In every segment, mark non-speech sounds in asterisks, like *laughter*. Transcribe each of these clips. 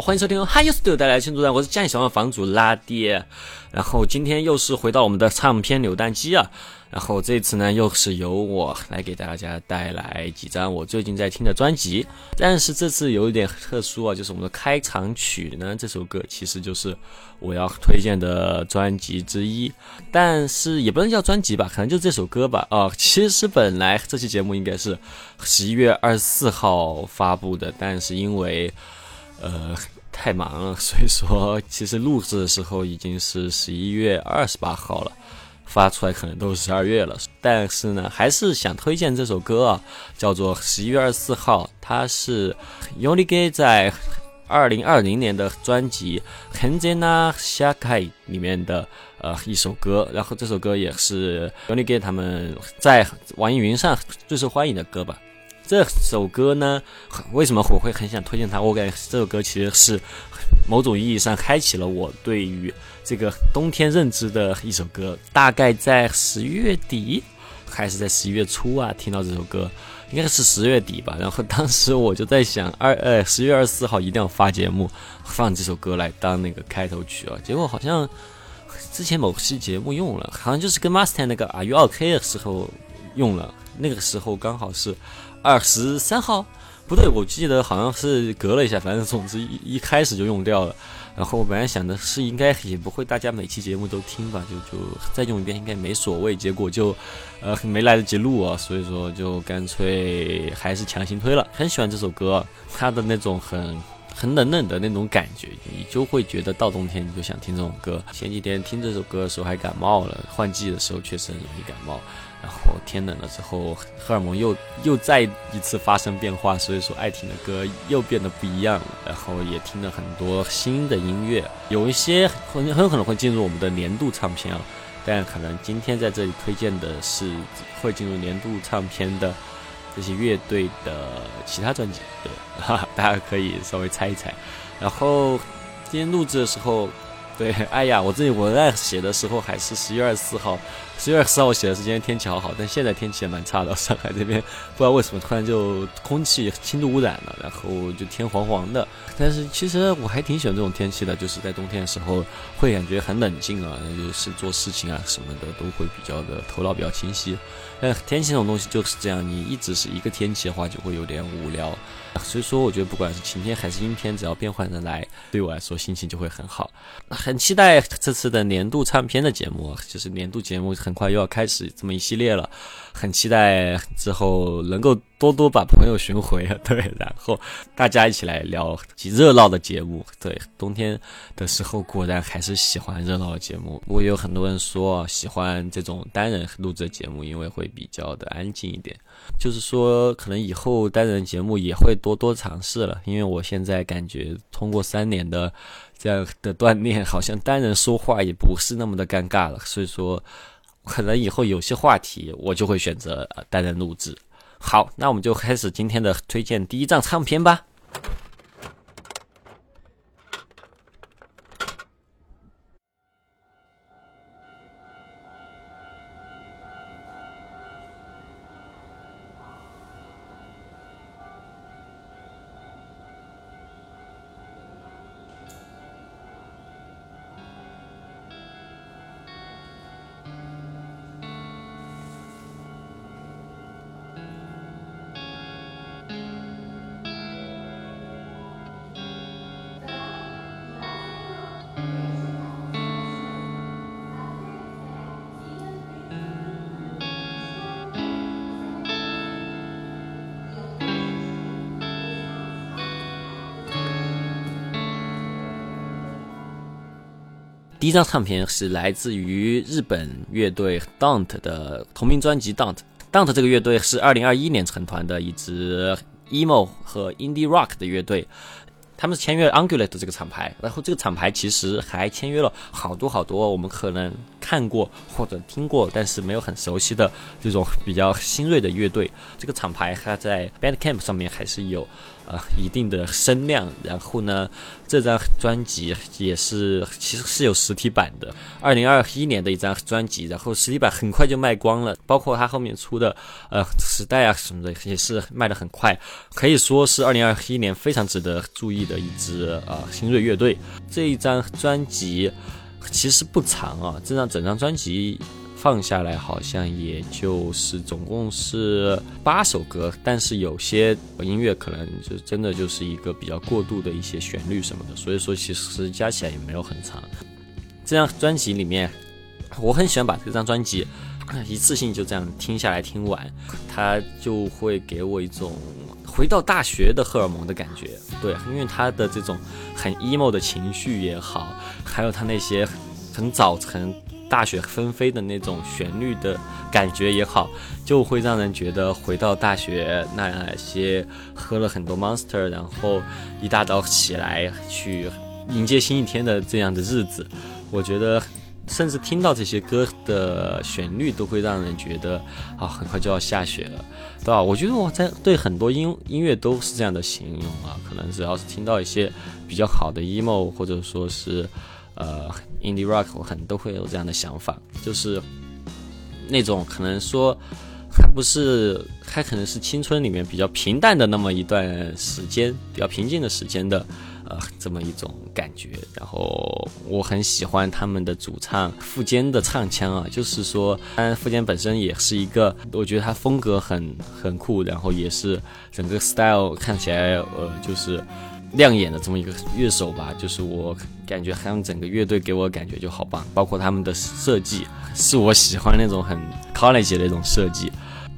欢迎收听 Hi You Studio 带来的庆祝站，我是家里小万房主拉爹。然后今天又是回到我们的唱片扭蛋机啊，然后这次呢又是由我来给大家带来几张我最近在听的专辑。但是这次有一点特殊啊，就是我们的开场曲呢，这首歌其实就是我要推荐的专辑之一，但是也不能叫专辑吧，可能就这首歌吧。啊、其实本来这期节目应该是十一月二十四号发布的，但是因为呃，太忙了，所以说其实录制的时候已经是十一月二十八号了，发出来可能都是十二月了。但是呢，还是想推荐这首歌啊，叫做《十一月二十四号》，它是 Unige 在二零二零年的专辑《Hanzina Shakai》里面的呃一首歌，然后这首歌也是 Unige 他们在网易云上最受欢迎的歌吧。这首歌呢，为什么我会很想推荐它？我感觉这首歌其实是某种意义上开启了我对于这个冬天认知的一首歌。大概在十月底还是在十一月初啊，听到这首歌，应该是十月底吧。然后当时我就在想，二呃十月二十四号一定要发节目，放这首歌来当那个开头曲啊。结果好像之前某期节目用了，好像就是跟 Master 那个 Are You OK 的时候用了，那个时候刚好是。二十三号，不对，我记得好像是隔了一下，反正总之一一开始就用掉了。然后我本来想的是应该也不会大家每期节目都听吧，就就再用一遍应该没所谓。结果就呃没来得及录啊，所以说就干脆还是强行推了。很喜欢这首歌，它的那种很很冷冷的那种感觉，你就会觉得到冬天你就想听这种歌。前几天听这首歌的时候还感冒了，换季的时候确实很容易感冒。然后天冷了之后，荷尔蒙又又再一次发生变化，所以说爱听的歌又变得不一样了。然后也听了很多新的音乐，有一些很很有可能会进入我们的年度唱片啊，但可能今天在这里推荐的是会进入年度唱片的这些乐队的其他专辑，对，哈哈，大家可以稍微猜一猜。然后今天录制的时候。*laughs* 对，哎呀，我这里文案写的时候还是十一月二十四号，十一月二十四号我写的是今天天气好好，但现在天气也蛮差的，*laughs* 上海这边不知道为什么突然就空气轻度污染了，然后就天黄黄的。但是其实我还挺喜欢这种天气的，就是在冬天的时候会感觉很冷静啊，就是做事情啊什么的都会比较的头脑比较清晰。但天气这种东西就是这样，你一直是一个天气的话就会有点无聊。所以说，我觉得不管是晴天还是阴天，只要变换着来，对我来说心情就会很好。很期待这次的年度唱片的节目，就是年度节目很快又要开始这么一系列了，很期待之后能够多多把朋友寻回，对，然后大家一起来聊热闹的节目。对，冬天的时候果然还是喜欢热闹的节目。我有很多人说喜欢这种单人录制节目，因为会比较的安静一点。就是说，可能以后单人节目也会多多尝试了，因为我现在感觉通过三年的这样的锻炼，好像单人说话也不是那么的尴尬了。所以说，可能以后有些话题我就会选择担任录制。好，那我们就开始今天的推荐第一张唱片吧。第一张唱片是来自于日本乐队 Dunt 的同名专辑 Dunt。Dunt 这个乐队是二零二一年成团的一支 emo 和 indie rock 的乐队。他们是签约了 Angulate 这个厂牌，然后这个厂牌其实还签约了好多好多我们可能看过或者听过，但是没有很熟悉的这种比较新锐的乐队。这个厂牌它在 Bandcamp 上面还是有。呃，一定的声量，然后呢，这张专辑也是其实是有实体版的，二零二一年的一张专辑，然后实体版很快就卖光了，包括他后面出的呃时代啊什么的也是卖的很快，可以说是二零二一年非常值得注意的一支呃新锐乐队。这一张专辑其实不长啊，这张整张专辑。放下来好像也就是总共是八首歌，但是有些音乐可能就真的就是一个比较过度的一些旋律什么的，所以说其实加起来也没有很长。这张专辑里面，我很喜欢把这张专辑一次性就这样听下来听完，它就会给我一种回到大学的荷尔蒙的感觉。对，因为它的这种很 emo 的情绪也好，还有他那些很早晨。大雪纷飞的那种旋律的感觉也好，就会让人觉得回到大学那些喝了很多 Monster，然后一大早起来去迎接新一天的这样的日子。我觉得，甚至听到这些歌的旋律，都会让人觉得啊，很快就要下雪了，对吧？我觉得我在对很多音音乐都是这样的形容啊，可能只要是听到一些比较好的 emo，或者说是。呃，indie rock 我很都会有这样的想法，就是那种可能说还不是，还可能是青春里面比较平淡的那么一段时间，比较平静的时间的，呃，这么一种感觉。然后我很喜欢他们的主唱富坚的唱腔啊，就是说，当然富坚本身也是一个，我觉得他风格很很酷，然后也是整个 style 看起来，呃，就是。亮眼的这么一个乐手吧，就是我感觉他们整个乐队给我感觉就好棒，包括他们的设计是我喜欢那种很 college 的那种设计。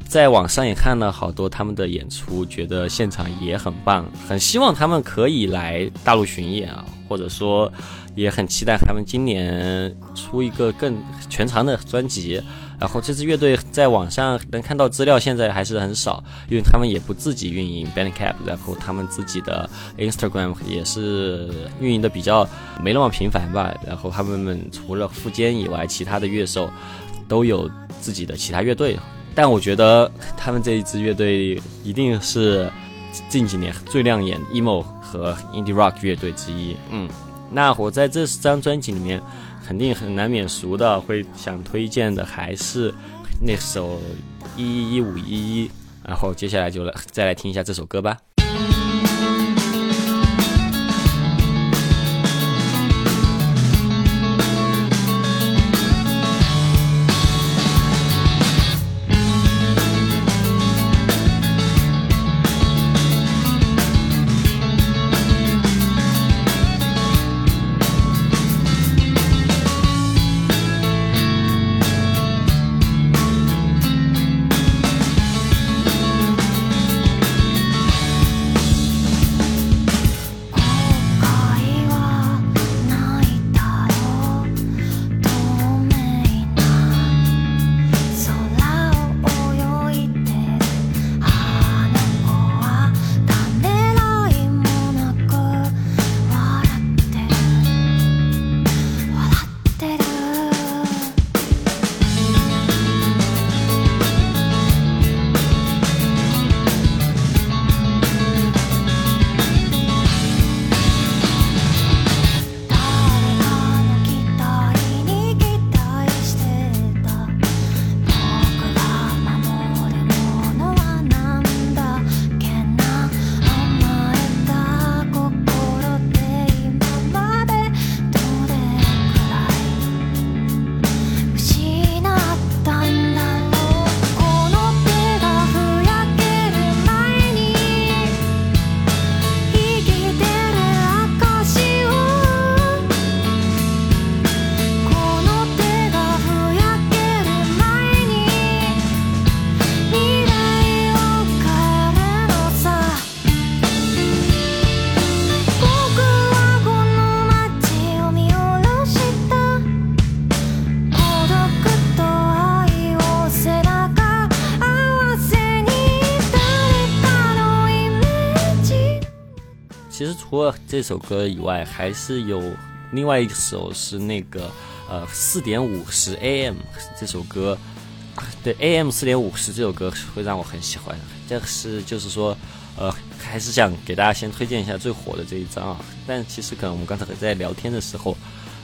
在网上也看了好多他们的演出，觉得现场也很棒，很希望他们可以来大陆巡演啊，或者说也很期待他们今年出一个更全长的专辑。然后这支乐队在网上能看到资料，现在还是很少，因为他们也不自己运营 Bandcamp，然后他们自己的 Instagram 也是运营的比较没那么频繁吧。然后他们除了富坚以外，其他的乐手都有自己的其他乐队。但我觉得他们这一支乐队一定是近几年最亮眼 emo 和 indie rock 乐队之一。嗯，那我在这张专辑里面。肯定很难免熟的，会想推荐的还是那首一一五一一，然后接下来就来再来听一下这首歌吧。除了这首歌以外，还是有另外一首是那个呃四点五十 AM 这首歌。对 AM 四点五十这首歌会让我很喜欢。这是就是说，呃，还是想给大家先推荐一下最火的这一张啊。但其实可能我们刚才在聊天的时候，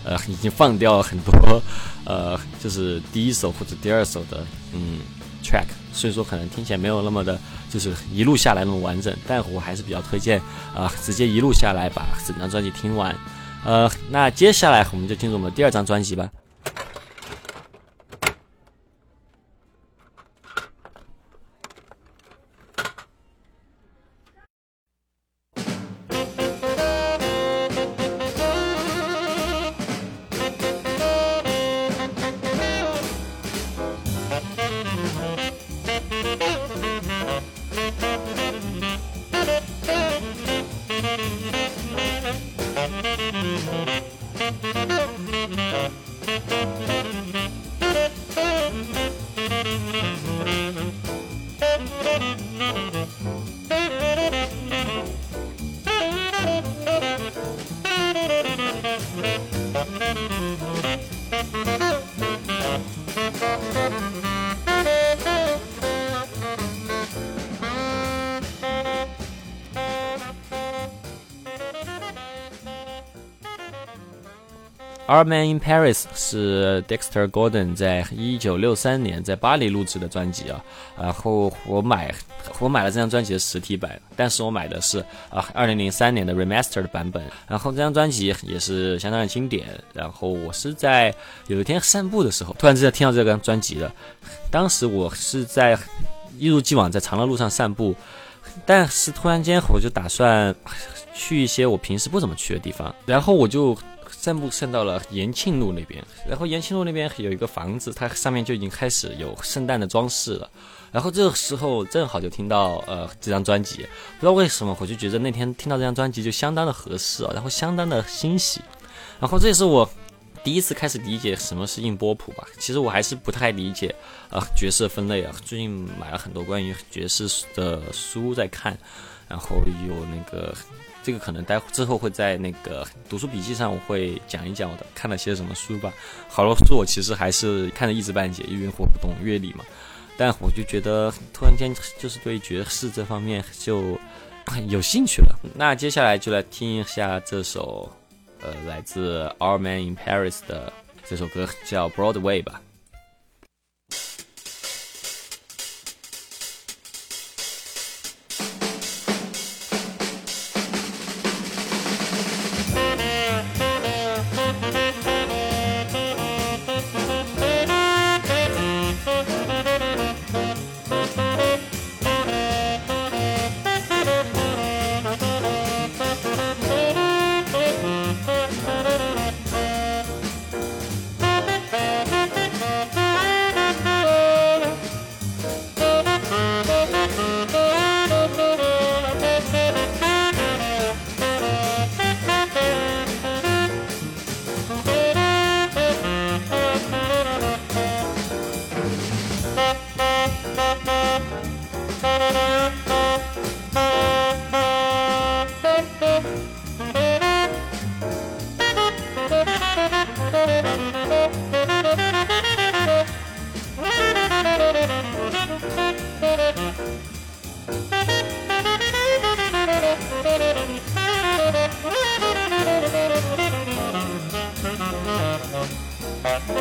呃，已经放掉了很多，呃，就是第一首或者第二首的嗯 track，所以说可能听起来没有那么的，就是一路下来那么完整。但我还是比较推荐啊，直接一路下来把整张专辑听完。呃，那接下来我们就进入我们的第二张专辑吧。《Our Man in Paris》是 Dexter Gordon 在一九六三年在巴黎录制的专辑啊，然后我买我买了这张专辑的实体版，但是我买的是啊二零零三年的 Remaster 的版本。然后这张专辑也是相当的经典。然后我是在有一天散步的时候，突然之间听到这张专辑的。当时我是在一如既往在长乐路上散步，但是突然间我就打算去一些我平时不怎么去的地方，然后我就。散步散到了延庆路那边，然后延庆路那边有一个房子，它上面就已经开始有圣诞的装饰了。然后这个时候正好就听到呃这张专辑，不知道为什么我就觉得那天听到这张专辑就相当的合适啊，然后相当的欣喜。然后这也是我第一次开始理解什么是硬波谱吧。其实我还是不太理解啊角色分类啊。最近买了很多关于爵士的书在看，然后有那个。这个可能待之后会在那个读书笔记上我会讲一讲我的看了些什么书吧。好多书我其实还是看的一知半解，因为我不懂乐理嘛。但我就觉得突然间就是对爵士这方面就有兴趣了。那接下来就来听一下这首呃来自 Our Man in Paris 的这首歌，叫 Broadway 吧。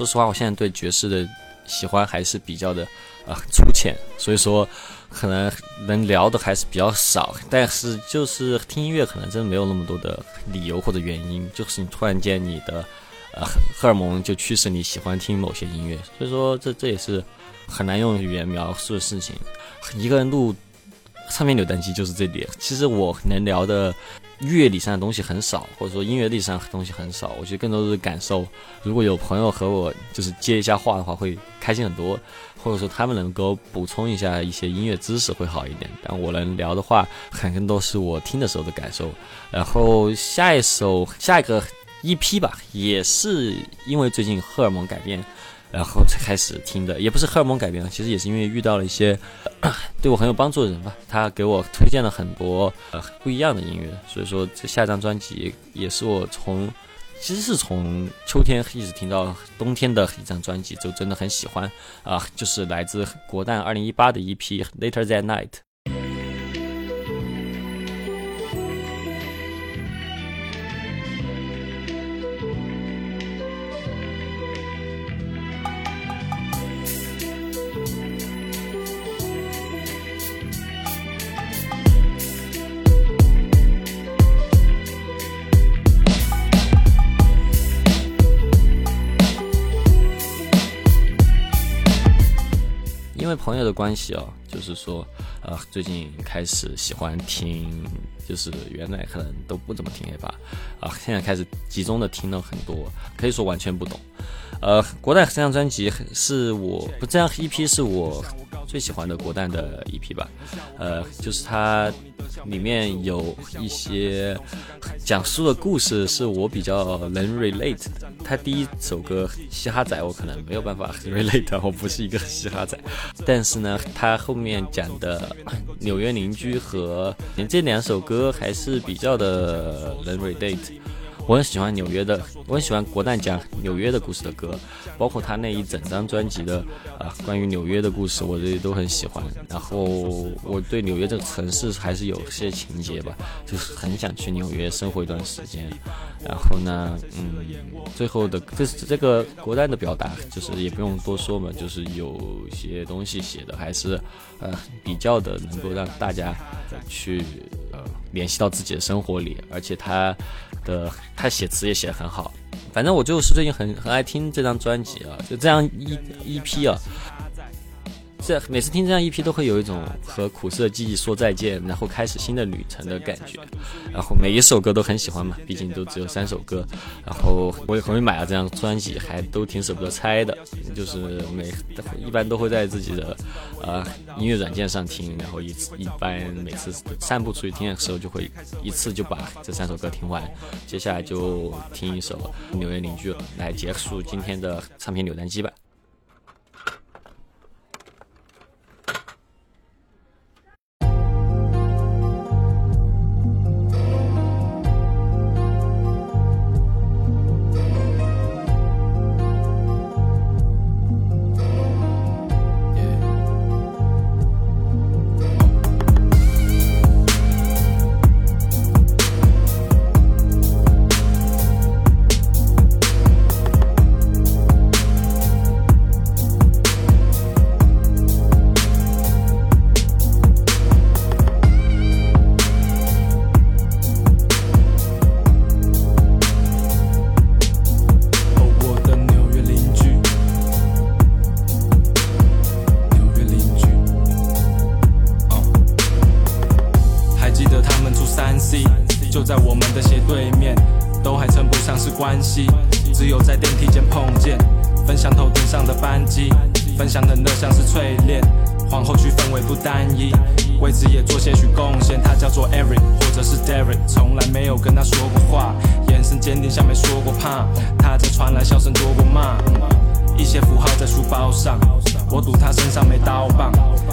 说实话，我现在对爵士的喜欢还是比较的啊、粗浅，所以说可能能聊的还是比较少。但是就是听音乐，可能真的没有那么多的理由或者原因，就是你突然间你的呃荷尔蒙就驱使你喜欢听某些音乐，所以说这这也是很难用语言描述的事情。一个人录唱片扭蛋机就是这点。其实我能聊的乐理上的东西很少，或者说音乐历史上的东西很少。我觉得更多的是感受。如果有朋友和我就是接一下话的话，会开心很多。或者说他们能够补充一下一些音乐知识会好一点。但我能聊的话，很更多是我听的时候的感受。然后下一首下一个 EP 吧，也是因为最近荷尔蒙改变。然后才开始听的，也不是荷尔蒙改变了，其实也是因为遇到了一些 *coughs* 对我很有帮助的人吧，他给我推荐了很多呃不一样的音乐，所以说这下一张专辑也是我从其实是从秋天一直听到冬天的一张专辑，就真的很喜欢啊、就是来自国蛋二零一八的 EP《Later That Night》。为朋友的关系哦，就是说，呃，最近开始喜欢听，就是原来可能都不怎么听 A 八啊，现在开始集中的听了很多，可以说完全不懂。呃，国代这张专辑是我不这张 EP 是我最喜欢的国蛋的 EP 吧，呃，就是它里面有一些讲述的故事是我比较能 relate 的。他第一首歌《嘻哈仔》，我可能没有办法 relate，我不是一个嘻哈仔。但是呢，他后面讲的纽约邻居和这两首歌还是比较的能 relate。我很喜欢纽约的，我很喜欢国蛋讲纽约的故事的歌，包括他那一整张专辑的啊、关于纽约的故事，我这都很喜欢。然后我对纽约这个城市还是有些情节吧，就是很想去纽约生活一段时间。然后呢，嗯，最后的这这个国蛋的表达，就是也不用多说嘛，就是有些东西写的还是呃比较的能够让大家去呃联系到自己的生活里，而且他的他写词也写得很好。反正我就是最近很很爱听这张专辑啊，就这样一一批啊。这每次听这样一批都会有一种和苦涩记忆说再见，然后开始新的旅程的感觉。然后每一首歌都很喜欢嘛，毕竟都只有三首歌。然后我也很会买了这张专辑，还都挺舍不得拆的。就是每一般都会在自己的呃音乐软件上听，然后一次一般每次散步出去听的时候，就会一次就把这三首歌听完。接下来就听一首《纽约邻居》来结束今天的唱片扭蛋机吧。在我们的斜对面，都还称不上是关系，只有在电梯间碰见，分享头顶上的班机，分享的热像是淬炼，皇后区氛围不单一，位置也做些许贡献，他叫做 Eric 或者是 Derek，从来没有跟他说过话，眼神坚定像没说过怕，他在传来笑声多过骂。一些符号在书包上，我赌他身上没刀棒。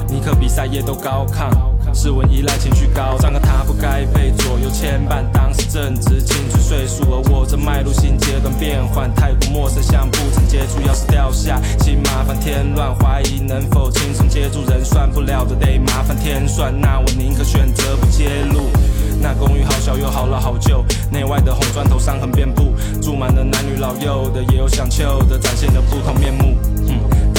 尼克比赛夜都高亢，斯文依赖情绪高涨，可他不该被左右牵绊。当时正值青春岁数，而我正迈入新阶段变换，太过陌生，像不曾接触。钥匙掉下，心麻烦添乱，怀疑能否轻松接住人，算不了的得麻烦天算。那我宁可选择不揭露。那公寓好小又好老好旧，内外的红砖头伤痕遍布，住满了男女老幼的，也有想求的，展现了不同面目。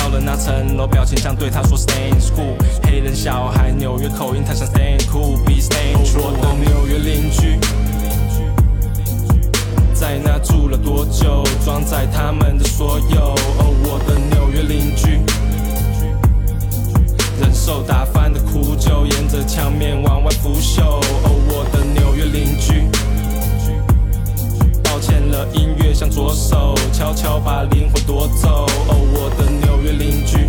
到了那层楼，表情像对他说 Stay in school。黑人小孩，纽约口音，他想 Stay cool，be stay true。我的纽约邻居。在那住了多久？装载他们的所有。哦，我的纽约邻居，忍受打翻的苦酒，沿着墙面往外腐朽。哦，我的纽约邻居，抱歉了，音乐像左手，悄悄把灵魂夺走。哦，我的纽约邻居，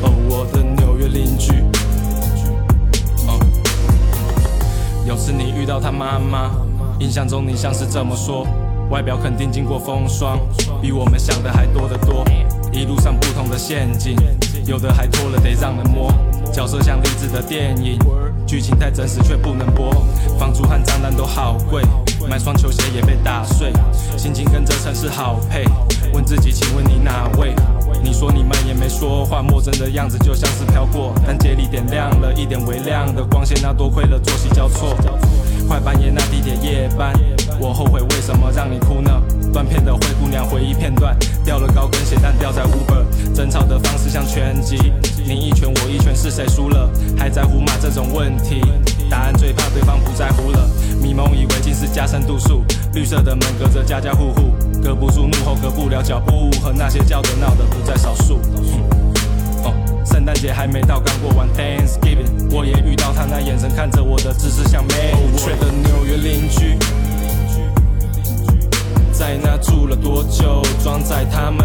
哦，我的纽约邻居。哦，有次你遇到他妈妈。印象中你像是这么说，外表肯定经过风霜，比我们想的还多得多。一路上不同的陷阱，有的还脱了得让人摸。角色像励志的电影，剧情太真实却不能播。房租和账单都好贵，买双球鞋也被打碎。心情跟这城市好配，问自己，请问你哪位？你说你慢也没说话，陌生的样子就像是飘过。但街里点亮了一点微亮的光线，那多亏了作息交错。快半夜那地铁夜班，我后悔为什么让你哭呢？断片的灰姑娘回忆片段，掉了高跟鞋但掉在 Uber，争吵的方式像拳击，你一拳我一拳是谁输了？还在乎吗这种问题？答案最怕对方不在乎了，迷蒙以为竟是加深度数，绿色的门隔着家家户户，隔不住怒吼，隔不了脚步，和那些叫的闹的不在少数。圣诞节还没到，刚过完 Thanksgiving，我也遇到他那眼神看着我的姿势像美我的纽约邻居，在那住了多久？装在他们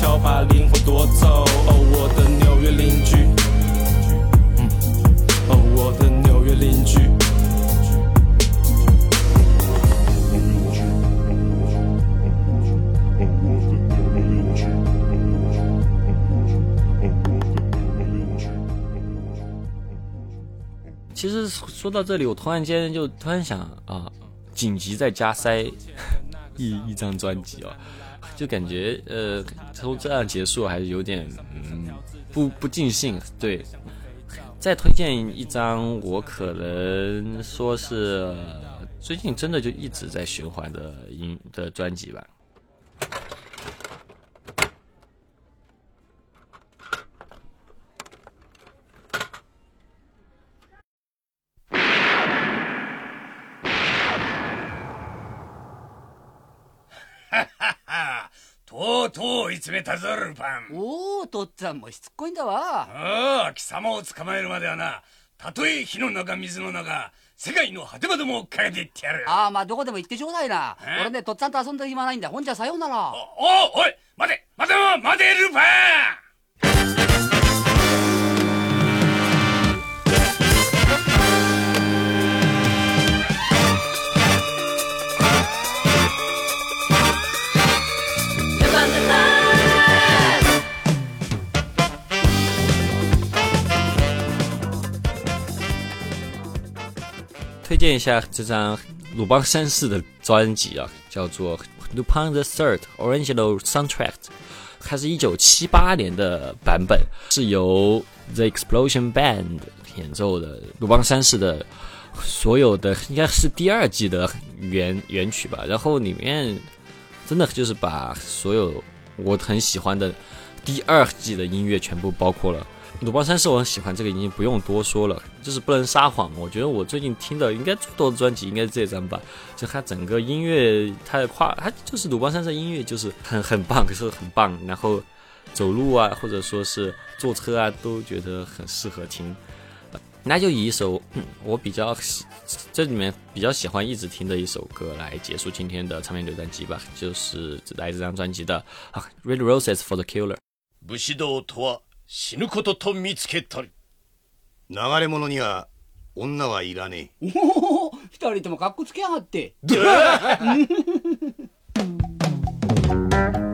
悄把灵魂夺走。哦，我的纽约邻居。哦我的纽约邻居。其实说到这里，我突然间就突然想啊，紧急再加塞一一张专辑哦，就感觉呃，从这样结束还是有点嗯不不尽兴，对。再推荐一张，我可能说是最近真的就一直在循环的音的专辑吧。詰めたぞルパン。おおとっつぁんもしつっこいんだわ。ああ貴様を捕まえるまではなたとえ火の中水の中世界の果てまでもかけていってやる。ああまあどこでも行ってちょうだいな。俺ねとっつぁんと遊んでる暇ないんだ。ほんじゃさようなら。おおおい待て待て待てルパン推荐一下这张鲁邦三世的专辑啊，叫做《Lupin the Third Original Soundtrack》，它是一九七八年的版本，是由 The Explosion Band 演奏的鲁邦三世的所有的，应该是第二季的原原曲吧。然后里面真的就是把所有我很喜欢的第二季的音乐全部包括了。鲁邦三世我很喜欢，这个已经不用多说了，就是不能撒谎。我觉得我最近听的应该最多的专辑应该是这张吧，就它整个音乐，它的跨，它就是鲁邦三世音乐就是很很棒，可是很棒。然后走路啊，或者说是坐车啊，都觉得很适合听。那就以一首我比较喜，这里面比较喜欢一直听的一首歌来结束今天的唱片留单机吧，就是来这张专辑的，Red Roses for the Killer。死ぬことと見つけたり。流れ者には女はいらねえ。おお二人ともかっこつけやがって *laughs*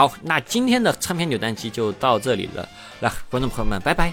好，那今天的唱片扭蛋机就到这里了，来，观众朋友们，拜拜。